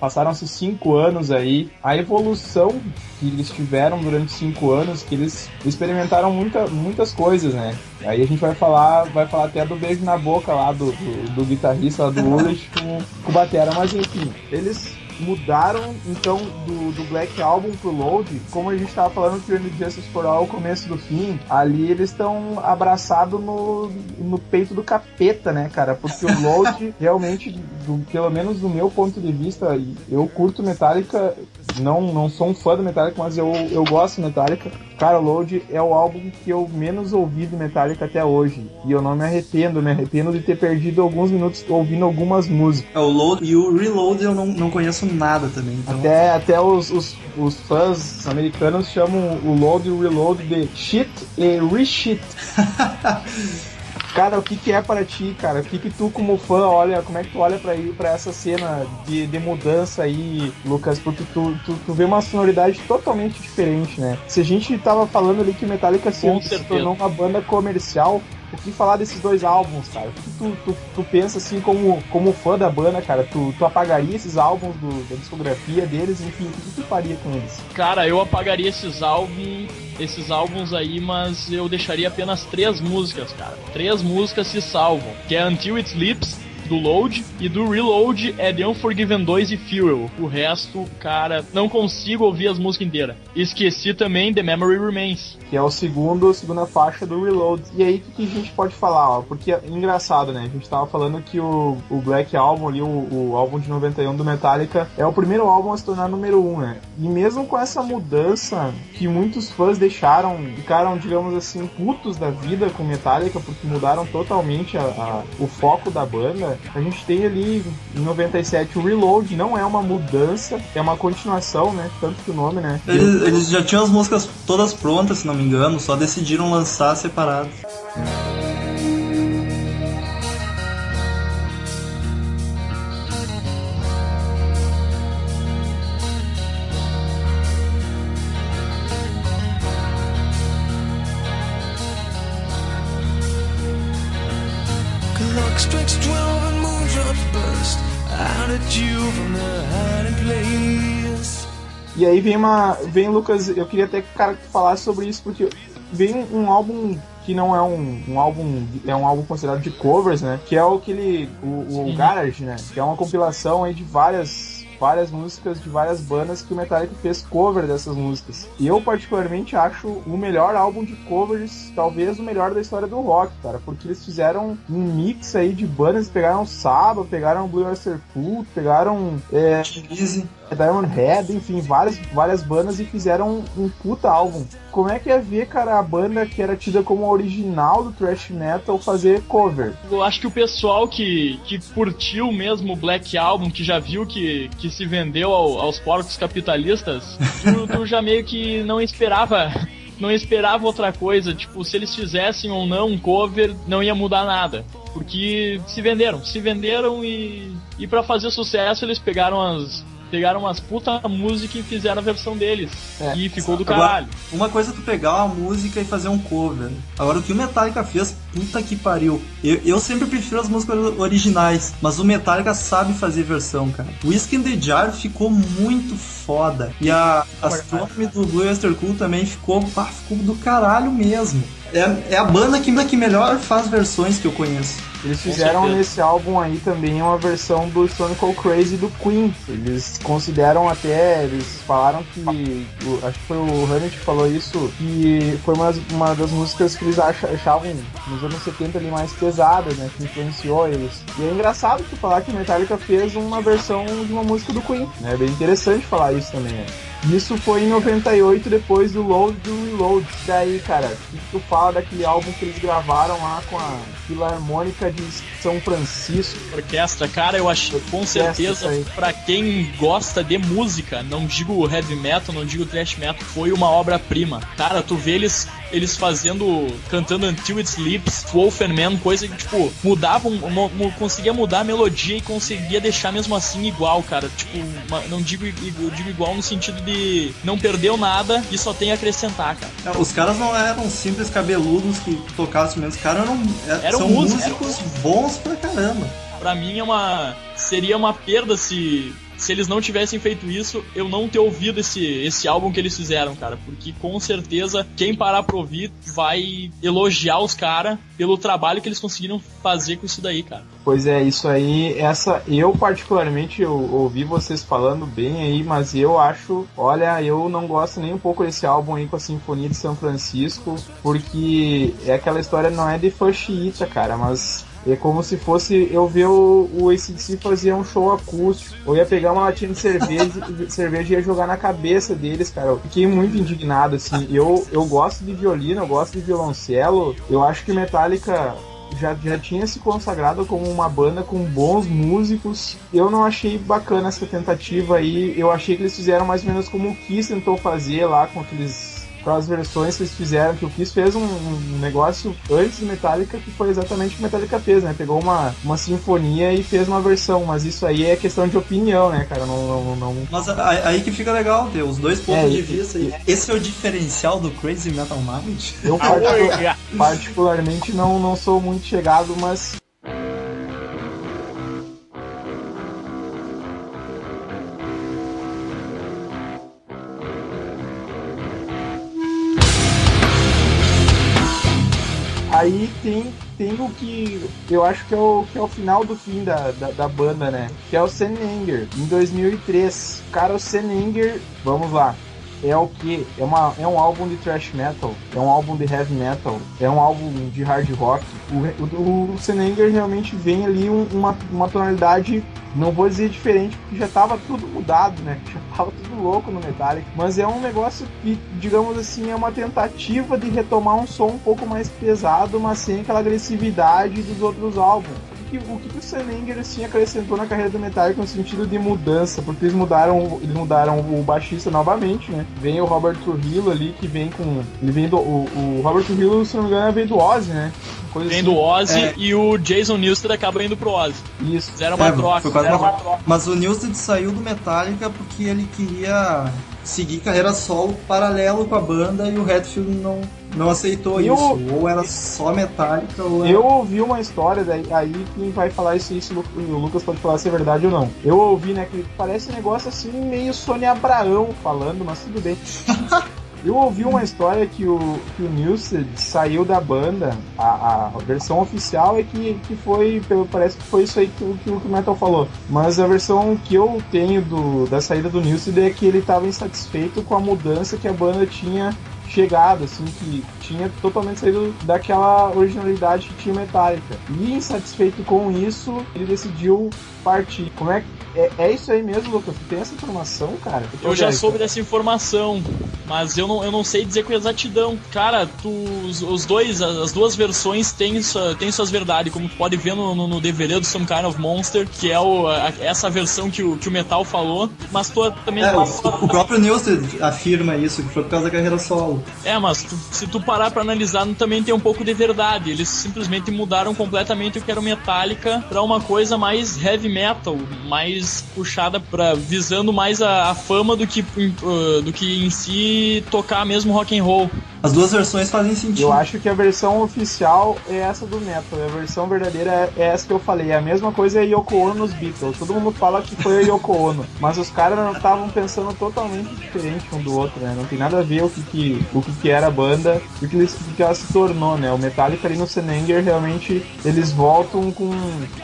passaram-se cinco anos aí, a evolução que eles tiveram durante cinco anos, que eles experimentaram muita, muitas coisas, né? Aí a gente vai falar, vai falar até do beijo na boca lá do, do, do guitarrista lá do Ulrich com, com o Batera, mas enfim, eles mudaram então do, do Black Album pro Load, como a gente tava falando que o Justice for All é o começo do fim, ali eles estão abraçados no, no peito do capeta, né, cara? Porque o Load realmente, do, pelo menos do meu ponto de vista, eu curto Metallica não, não sou um fã do Metallica, mas eu, eu gosto de Metallica. Cara, Load é o álbum que eu menos ouvi do Metallica até hoje. E eu não me arrependo, me arrependo de ter perdido alguns minutos ouvindo algumas músicas. É, o Load e o Reload eu não, não conheço nada também. Então... Até, até os, os, os fãs americanos chamam o Load e o Reload de shit e reshit. Cara, o que, que é para ti, cara? O que, que tu, como fã, olha, como é que tu olha pra, ir, pra essa cena de, de mudança aí, Lucas? Porque tu, tu, tu vê uma sonoridade totalmente diferente, né? Se a gente tava falando ali que Metallica se, se tornou uma banda comercial, o que falar desses dois álbuns, cara? O que tu, tu, tu pensa assim como, como fã da banda, cara? Tu, tu apagaria esses álbuns do, da discografia deles? Enfim, o que tu faria com eles? Cara, eu apagaria esses álbuns, esses álbuns aí, mas eu deixaria apenas três músicas, cara. Três músicas se salvam, que é Until It Sleeps, do Load e do Reload é The Unforgiven 2 e Fuel. O resto, cara, não consigo ouvir as músicas inteiras. Esqueci também The Memory Remains. Que é o segundo, segunda faixa do Reload. E aí, o que, a gente pode falar? Ó? Porque é engraçado, né? A gente tava falando que o, o Black Album ali, o, o álbum de 91 do Metallica, é o primeiro álbum a se tornar número 1, um, né? E mesmo com essa mudança que muitos fãs deixaram, ficaram, digamos assim, putos da vida com Metallica, porque mudaram totalmente a, a, o foco da banda, a gente tem ali em 97 o Reload, não é uma mudança, é uma continuação, né? Tanto que o nome, né? Eles, eles já tinham as músicas todas prontas, se não me engano, só decidiram lançar separadas. Aí vem uma. Vem, Lucas, eu queria até que cara falasse sobre isso, porque vem um álbum que não é um, um álbum, é um álbum considerado de covers, né? Que é o que ele. O, o Garage, né? Que é uma compilação aí de várias várias músicas de várias bandas que o Metallica fez cover dessas músicas. E eu particularmente acho o melhor álbum de covers, talvez o melhor da história do rock, cara, porque eles fizeram um mix aí de bandas, pegaram Saba, pegaram Blue Oyster Cult, pegaram é, Easy. Diamond Head, enfim, várias, várias bandas e fizeram um, um puta álbum. Como é que é ver, cara, a banda que era tida como a original do thrash metal fazer cover? Eu acho que o pessoal que, que curtiu mesmo o Black Album, que já viu que, que se vendeu ao, aos porcos capitalistas, tu, tu já meio que não esperava não esperava outra coisa, tipo, se eles fizessem ou não um cover, não ia mudar nada. Porque se venderam, se venderam e, e para fazer sucesso eles pegaram as, pegaram umas puta música e fizeram a versão deles. É. E ficou do caralho. Agora, uma coisa é tu pegar uma música e fazer um cover. Agora o que o Metallica fez, puta que pariu. Eu, eu sempre prefiro as músicas originais, mas o Metallica sabe fazer versão, cara. O Whiskey in the Jar ficou muito foda. E a Astronomy do Blue Oyster Cult também ficou, pá, ficou do caralho mesmo. É, é a banda que, que melhor faz versões que eu conheço. Eles fizeram nesse álbum aí também uma versão do Stone Cold Crazy do Queen. Eles consideram até, eles falaram que, acho que foi o Hammett que falou isso, que foi uma, uma das músicas que eles achavam nos anos 70 ali mais pesadas, né, que influenciou eles. E é engraçado tu falar que Metallica fez uma versão de uma música do Queen, né, é bem interessante falar isso também, né. Isso foi em 98, depois do Load do Reload. Daí, cara, o que tu fala daquele álbum que eles gravaram lá com a Filarmônica de São Francisco? Orquestra, cara, eu acho com certeza, para quem gosta de música, não digo heavy metal, não digo thrash metal, foi uma obra-prima. Cara, tu vê eles eles fazendo, cantando Until It Sleeps, Wolfen Man, coisa que, tipo, mudavam, conseguia mudar a melodia e conseguia deixar mesmo assim igual, cara. Tipo, uma, não digo, digo igual no sentido de não perdeu nada e só tem a acrescentar, cara. É, os caras não eram simples cabeludos que tocassem mesmo, os caras eram, é, eram são músicos, músicos bons pra caramba. Pra mim é uma. Seria uma perda se se eles não tivessem feito isso, eu não ter ouvido esse, esse álbum que eles fizeram, cara. Porque com certeza quem parar pra ouvir vai elogiar os caras pelo trabalho que eles conseguiram fazer com isso daí, cara. Pois é, isso aí, essa. Eu particularmente eu ouvi vocês falando bem aí, mas eu acho. Olha, eu não gosto nem um pouco desse álbum aí com a Sinfonia de São Francisco, porque é aquela história, não é de Fushita, cara, mas é como se fosse eu ver o, o ACDC fazer um show acústico. Ou ia pegar uma latinha de cerveja, cerveja e ia jogar na cabeça deles, cara. Eu fiquei muito indignado, assim. Eu, eu gosto de violino, eu gosto de violoncelo. Eu acho que Metallica já, já tinha se consagrado como uma banda com bons músicos. Eu não achei bacana essa tentativa aí. Eu achei que eles fizeram mais ou menos como o Kiss tentou fazer lá com aqueles com as versões que eles fizeram, que o Kiss fez um, um, negócio antes do Metallica que foi exatamente o que o Metallica fez, né? Pegou uma, uma sinfonia e fez uma versão, mas isso aí é questão de opinião, né, cara? Não, não, não... Mas aí que fica legal ter os dois pontos é, de vista. E... Esse é o diferencial do Crazy Metal Mind? Eu particular, particularmente não, não sou muito chegado, mas tem, tem o que eu acho que é o, que é o final do fim da, da, da banda, né? Que é o Senenger, em 2003. Cara, o Senenger, vamos lá, é o que? É, uma, é um álbum de thrash metal, é um álbum de heavy metal, é um álbum de hard rock. O, o, o realmente vem ali um, uma, uma tonalidade, não vou dizer diferente, porque já tava tudo mudado, né? Já tava tudo louco no Metallica. Mas é um negócio que, digamos assim, é uma tentativa de retomar um som um pouco mais pesado, mas sem aquela agressividade dos outros álbuns que, o que o Senenger assim, acrescentou na carreira do Metallica no sentido de mudança, porque eles mudaram, eles mudaram o baixista novamente, né? Vem o Robert Trujillo ali, que vem com. Ele vem do. O, o Robert Trujillo, se não me engano, vem do Ozzy, né? Coisa vem assim. do Ozzy é. e o Jason Newsted acaba indo pro Ozzy. Isso. Fizeram uma é, troca. Fizeram uma... uma troca. Mas o Newsted saiu do Metallica porque ele queria seguir carreira solo paralelo com a banda e o Redfield não, não aceitou eu, isso. Ou era só metálica ou era... Eu ouvi uma história, daí, aí quem vai falar isso, isso o Lucas pode falar se é verdade ou não. Eu ouvi, né, que parece um negócio assim, meio Sônia Abraão falando, mas tudo bem. Eu ouvi uma história que o, que o Nilsson saiu da banda, a, a, versão oficial é que, que foi, parece que foi isso aí que, que, que o Metal falou. Mas a versão que eu tenho do, da saída do Nilsson é que ele estava insatisfeito com a mudança que a banda tinha chegado, assim, que tinha totalmente saído daquela originalidade que tinha Metallica. E insatisfeito com isso, ele decidiu partir. Como é que é, é isso aí mesmo, Lucas? Tu tem essa informação, cara? Eu já soube dessa informação, mas eu não, eu não sei dizer com exatidão. Cara, tu, os, os dois, as duas versões têm, sua, têm suas verdades, como tu pode ver no, no, no, DVD do Some Kind of Monster, que é o, a, essa versão que o, que o Metal falou, mas tu também... É, o, o, próprio Newsted afirma isso, que foi por causa da carreira solo. É, mas tu, se tu parar pra analisar, também tem um pouco de verdade. Eles simplesmente mudaram completamente o que era o Metallica pra uma coisa mais heavy metal, mais mais puxada para visando mais a, a fama do que, uh, do que em si tocar mesmo rock and roll. As duas versões fazem sentido. Eu acho que a versão oficial é essa do Metal, a versão verdadeira é, é essa que eu falei. A mesma coisa é Yoko Ono nos Beatles. Todo mundo fala que foi a Yoko Ono, mas os caras estavam pensando totalmente diferente um do outro, né? Não tem nada a ver o que, que o que, que era a banda e o que, o que ela se tornou, né? O Metallica ali no Senenger realmente eles voltam com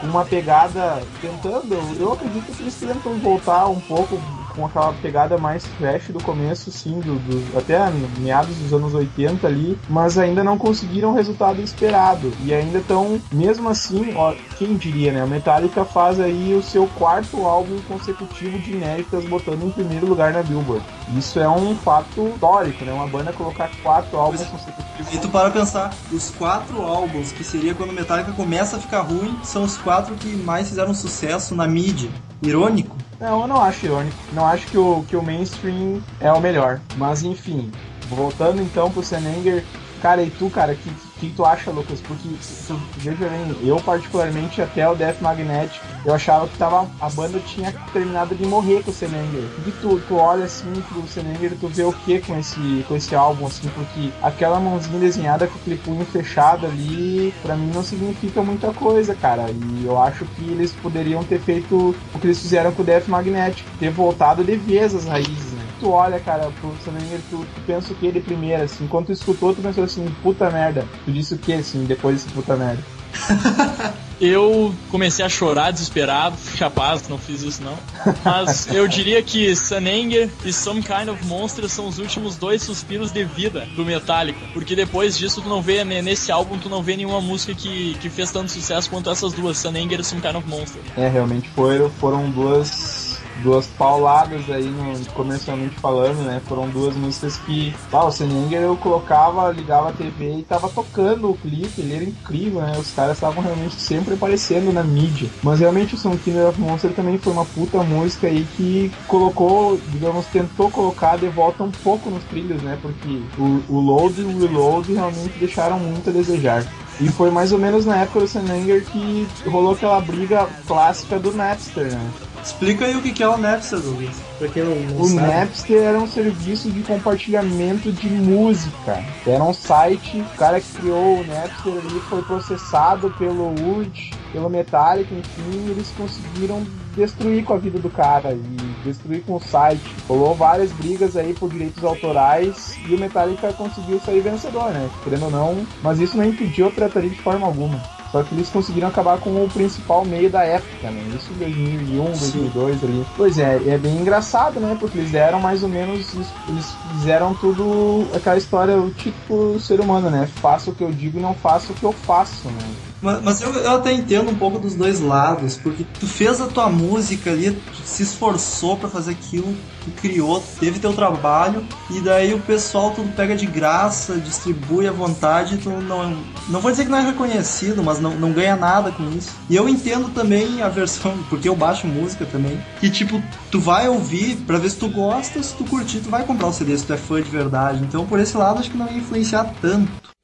uma pegada tentando. Eu acredito que eles tentam voltar um pouco com aquela pegada mais trash do começo, sim, do, do, até meados dos anos 80 ali, mas ainda não conseguiram o resultado esperado. E ainda estão, mesmo assim, ó, quem diria, né? A Metallica faz aí o seu quarto álbum consecutivo de inéditas, botando em primeiro lugar na Billboard. Isso é um fato histórico, né? Uma banda colocar quatro álbuns consecutivos. E tu para pensar, os quatro álbuns, que seria quando Metallica começa a ficar ruim, são os quatro que mais fizeram sucesso na mídia. Irônico? Não, eu não acho irônico. Não acho que o, que o mainstream é o melhor. Mas enfim, voltando então pro Senenger, Cara, e tu, cara, que que tu acha, Lucas? Porque, tu, veja bem, eu particularmente até o Death Magnetic, eu achava que tava, a banda tinha terminado de morrer com o Senenger. E tu, tu olha assim pro Senenger e tu vê o que com esse, com esse álbum, assim, porque aquela mãozinha desenhada com aquele punho fechado ali, pra mim não significa muita coisa, cara. E eu acho que eles poderiam ter feito o que eles fizeram com o Death Magnetic, ter voltado de vez as raízes? Tu olha, cara, pro Senenger, tu, tu pensa o que ele primeiro, assim, enquanto tu escutou, tu pensou assim, puta merda Tu disse o que, assim, depois desse puta merda? eu comecei a chorar desesperado, capaz, não fiz isso não. Mas eu diria que Sunanger e Some Kind of Monster são os últimos dois suspiros de vida do Metallica. Porque depois disso tu não vê, nesse álbum, tu não vê nenhuma música que, que fez tanto sucesso quanto essas duas, Sunanger e Some Kind of Monster. É, realmente foram, foram duas duas pauladas aí, no, comercialmente falando, né? Foram duas músicas que, ah, o Seninger eu colocava, ligava a TV e tava tocando o clipe, ele era incrível, né? Os caras estavam realmente sempre aparecendo na mídia. Mas realmente o Song Killer of Monster também foi uma puta música aí que colocou, digamos, tentou colocar de volta um pouco nos trilhos, né? Porque o, o load e o reload realmente deixaram muito a desejar. E foi mais ou menos na época do Senanger que rolou aquela briga clássica do Napster, né? Explica aí o que é o Napster, Douglas. Pra quem não, não o sabe. Napster era um serviço de compartilhamento de música. Era um site, o cara que criou o Napster ali foi processado pelo URT, pelo Metallica, enfim, eles conseguiram destruir com a vida do cara e destruir com o site. Rolou várias brigas aí por direitos autorais e o Metallica conseguiu sair vencedor, né? Querendo ou não, mas isso não impediu a pirataria de forma alguma. Só que eles conseguiram acabar com o principal meio da época, né? Isso em 2001, Sim. 2002 ali. Pois é, é bem engraçado, né? Porque eles deram mais ou menos, eles fizeram tudo aquela história, o tipo ser humano, né? Faça o que eu digo e não faça o que eu faço, né? Mas, eu, eu, até entendo um pouco dos dois lados, porque tu fez a tua música ali, tu se esforçou para fazer aquilo, tu criou, teve teu trabalho, e daí o pessoal tudo pega de graça, distribui à vontade, tu não. Não vou dizer que não é reconhecido, mas não, não ganha nada com isso. E eu entendo também a versão, porque eu baixo música também, que tipo, tu vai ouvir pra ver se tu gosta, se tu curtir, tu vai comprar o CD se tu é fã de verdade. Então por esse lado acho que não ia influenciar tanto.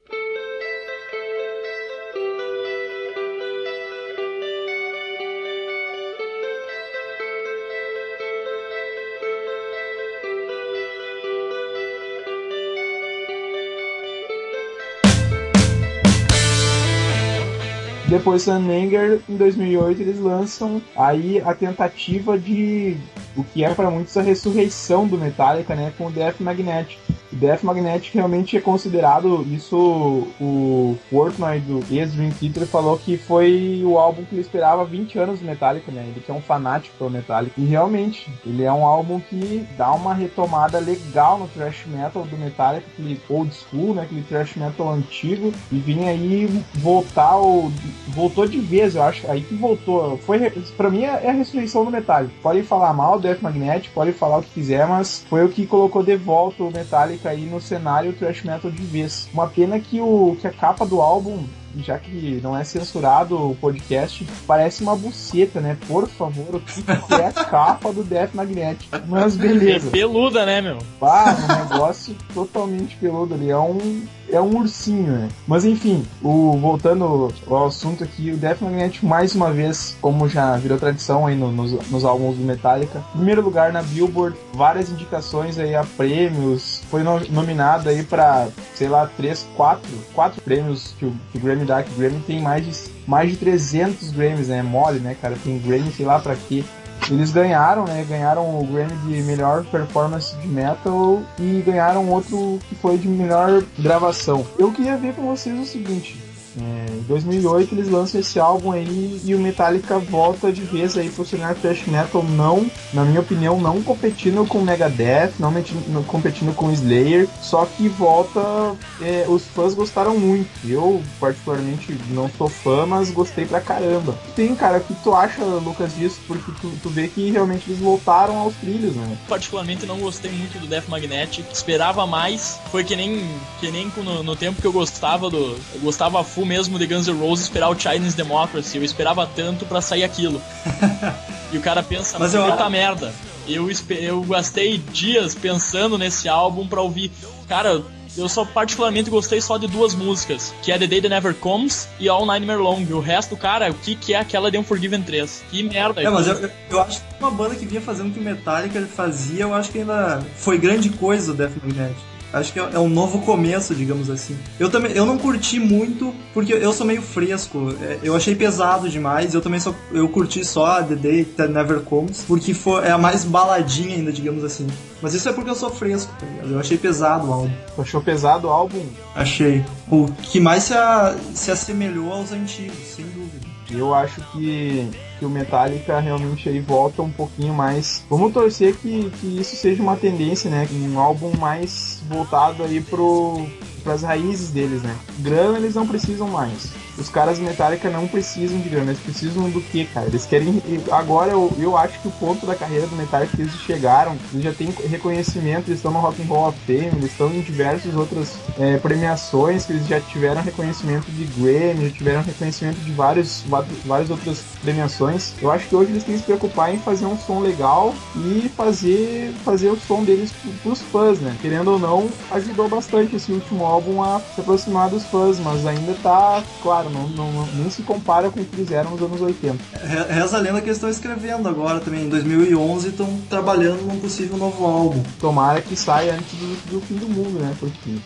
Depois Sunnanger, em 2008, eles lançam aí a tentativa de o que é para muitos a ressurreição do Metallica, né, com o Death Magnetic. Death Magnetic realmente é considerado, isso o Portnoy do ex-Dream Theater falou que foi o álbum que ele esperava 20 anos do Metallica, né? Ele que é um fanático pelo Metallica. E realmente, ele é um álbum que dá uma retomada legal no thrash metal do Metallica, aquele old school, né? Aquele thrash metal antigo. E vinha aí voltar, o, voltou de vez, eu acho. Aí que voltou. Foi, pra mim é a ressurreição do Metallica. Podem falar mal do Death Magnetic, podem falar o que quiser, mas foi o que colocou de volta o Metallica cair no cenário thrash metal de vez. Uma pena que, o, que a capa do álbum já que não é censurado o podcast, parece uma buceta, né? Por favor, o que é a capa do Death Magnetic? Mas beleza. É peluda, né, meu? Ah, um negócio totalmente peludo ali. É um é um ursinho, né? Mas enfim, o, voltando ao assunto aqui, o Death Magnetic, mais uma vez, como já virou tradição aí no, nos, nos álbuns do Metallica, primeiro lugar na Billboard, várias indicações aí a prêmios, foi no, nominado aí para sei lá, três, quatro, quatro prêmios que o, que o Grammy dá, que Grammy tem mais de, mais de 300 Grammys, né? Mole, né, cara? Tem Grammy, sei lá pra quê. Eles ganharam, né? Ganharam o Grammy de melhor performance de metal e ganharam outro que foi de melhor gravação. Eu queria ver com vocês o seguinte: é, em 2008 eles lançam esse álbum aí e o Metallica volta de vez aí pro cenário thrash metal, não, na minha opinião, não competindo com Megadeth, não, competindo com Slayer, só que volta, é, os fãs gostaram muito. Eu, particularmente, não sou fã, mas gostei pra caramba. Tem, cara, o que tu acha, Lucas, disso? Porque tu, tu vê que realmente eles voltaram aos trilhos, né? Particularmente não gostei muito do Death Magnetic, esperava mais, foi que nem, que nem no, no tempo que eu gostava do. Eu gostava full mesmo de Guns N' Roses esperar o Chinese Democracy. Eu esperava tanto para sair aquilo. e o cara pensa, mas puta eu... merda. Eu, eu gastei dias pensando nesse álbum pra ouvir. Cara, eu só particularmente gostei só de duas músicas, que é The Day That Never Comes e All Nightmare Long. O resto, cara, o que, que é aquela The Unforgiven 3? Que merda. É, mas eu, eu acho que uma banda que vinha fazendo o que o Metallica fazia, eu acho que ainda foi grande coisa o Death Magnetic. Acho que é um novo começo, digamos assim. Eu também, eu não curti muito porque eu sou meio fresco. É, eu achei pesado demais. Eu também só eu curti só a The Day That Never Comes porque foi é a mais baladinha ainda, digamos assim. Mas isso é porque eu sou fresco, tá ligado? Eu achei pesado o álbum. Achou pesado o álbum? Achei. O que mais se, a, se assemelhou aos antigos, sem dúvida. Eu acho que, que o Metallica realmente aí volta um pouquinho mais. Vamos torcer que, que isso seja uma tendência, né? Um álbum mais voltado aí pro, pras raízes deles, né? Grana eles não precisam mais. Os caras Metallica não precisam de grana, eles precisam do que, cara? Eles querem. Agora eu, eu acho que o ponto da carreira do Metallica que eles chegaram, eles já têm reconhecimento, eles estão no Rock and Roll of Fame, eles estão em diversas outras é, premiações, que eles já tiveram reconhecimento de Grammy, já tiveram reconhecimento de vários, várias outras premiações. Eu acho que hoje eles têm que se preocupar em fazer um som legal e fazer, fazer o som deles pros fãs, né? Querendo ou não, ajudou bastante esse último álbum a se aproximar dos fãs, mas ainda tá, claro, não, não, nem se compara com o que fizeram nos anos 80. Reza a lenda que eles estão escrevendo agora também, em 2011, estão trabalhando num possível novo álbum. Tomara que saia antes do, do fim do mundo, né? Porque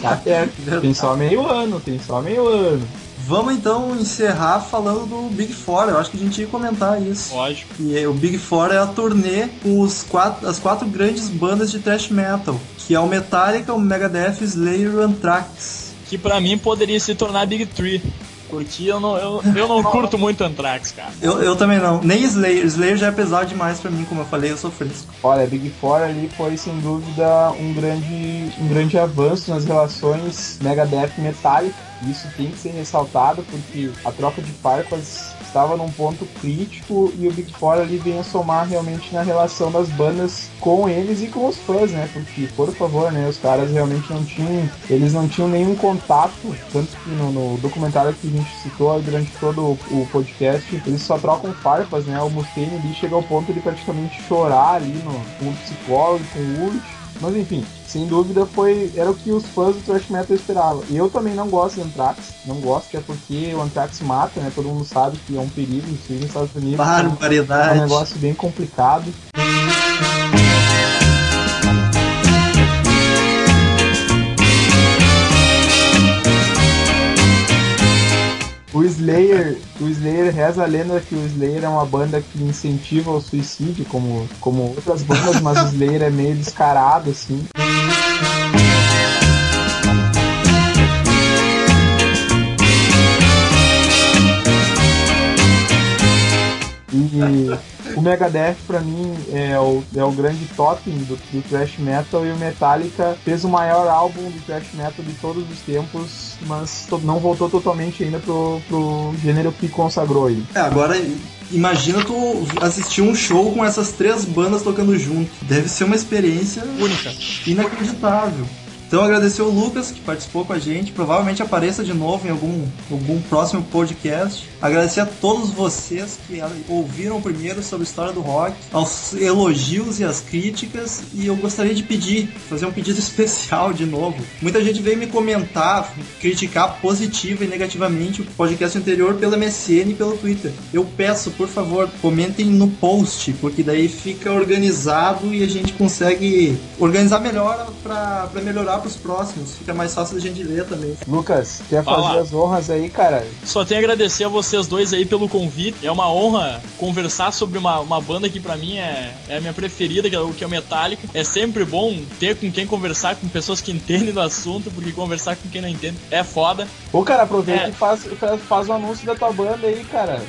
tá perto. tem só meio ano, tem só meio ano. Vamos então encerrar falando do Big Four. Eu acho que a gente ia comentar isso. Lógico. E é, o Big Four é a turnê com os quatro, as quatro grandes bandas de thrash metal, que é o Metallica, o Megadeth, Slayer e o Anthrax. Que pra mim poderia se tornar Big Three. Porque eu não, eu, eu não curto muito Anthrax, cara. Eu, eu também não. Nem Slayer. Slayer já é pesado demais pra mim, como eu falei, eu sou fresco. Olha, Big Four ali foi sem dúvida um grande, um grande avanço nas relações Megadeth e Metallica. Isso tem que ser ressaltado porque a troca de farpas estava num ponto crítico e o Big Four ali vem a somar realmente na relação das bandas com eles e com os fãs, né? Porque, por favor, né? Os caras realmente não tinham, eles não tinham nenhum contato, tanto que no, no documentário que a gente citou durante todo o, o podcast, eles só trocam farpas, né? O Mustaine ali chega ao ponto de praticamente chorar ali no, com psicólogo, com o Ult. Mas enfim, sem dúvida foi era o que os fãs do thrash metal esperavam. E eu também não gosto de Anthrax, não gosto, que é porque o Anthrax mata, né? Todo mundo sabe que é um perigo, inclusive nos Estados Unidos. Barbaridade. É um negócio bem complicado. Slayer, o Slayer reza a lenda que o Slayer é uma banda que incentiva o suicídio, como, como outras bandas, mas o Slayer é meio descarado, assim. E o Megadeth, pra mim, é o, é o grande topping do, do thrash metal e o Metallica fez o maior álbum do thrash metal de todos os tempos, mas não voltou totalmente ainda pro, pro gênero que consagrou ele. É, agora imagina tu assistir um show com essas três bandas tocando junto. Deve ser uma experiência única, inacreditável. Então agradecer o Lucas que participou com a gente, provavelmente apareça de novo em algum, algum próximo podcast. Agradecer a todos vocês que ouviram primeiro sobre a história do rock, aos elogios e as críticas, e eu gostaria de pedir, fazer um pedido especial de novo. Muita gente veio me comentar, criticar positiva e negativamente o podcast anterior pelo MSN e pelo Twitter. Eu peço, por favor, comentem no post, porque daí fica organizado e a gente consegue organizar melhor para melhorar para os próximos. Fica mais fácil da gente ler também. Lucas, quer fazer Fala. as honras aí, cara? Só tenho a agradecer a vocês dois aí pelo convite. É uma honra conversar sobre uma, uma banda que pra mim é, é a minha preferida, que é o que é o Metallica. É sempre bom ter com quem conversar, com pessoas que entendem do assunto, porque conversar com quem não entende é foda. Ô, cara, aproveita É. e faz, faz, faz o anúncio da tua banda aí, cara.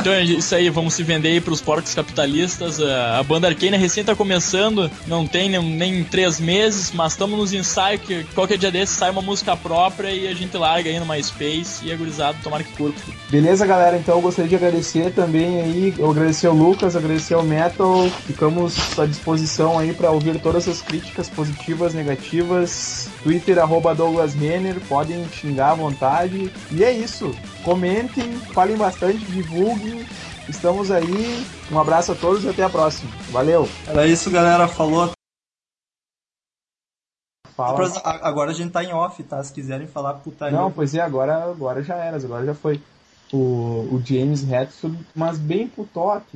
Então é isso aí, vamos se vender aí pros porcos capitalistas. A a banda Arcane recém tá começando, não tem nem, nem três meses, mas estamos nos ensaios que qualquer dia desse sai uma música própria e a gente larga aí no MySpace e é gurizado, tomara que curta. Beleza, galera? Então eu gostaria de agradecer também aí, eu agradecer ao Lucas, agradecer ao Metal. Ficamos à disposição aí para ouvir todas as críticas positivas, negativas. Twitter, arroba Douglas Renner, podem xingar à vontade. E é isso. Comentem, falem bastante, divulguem. Estamos aí. Um abraço a todos e até a próxima. Valeu! Era isso, galera. Falou. Fala. Agora a gente tá em off, tá? Se quiserem falar putaria. Não, pois é, agora, agora já era, agora já foi. O, o James Hetfield, mas bem pro toque,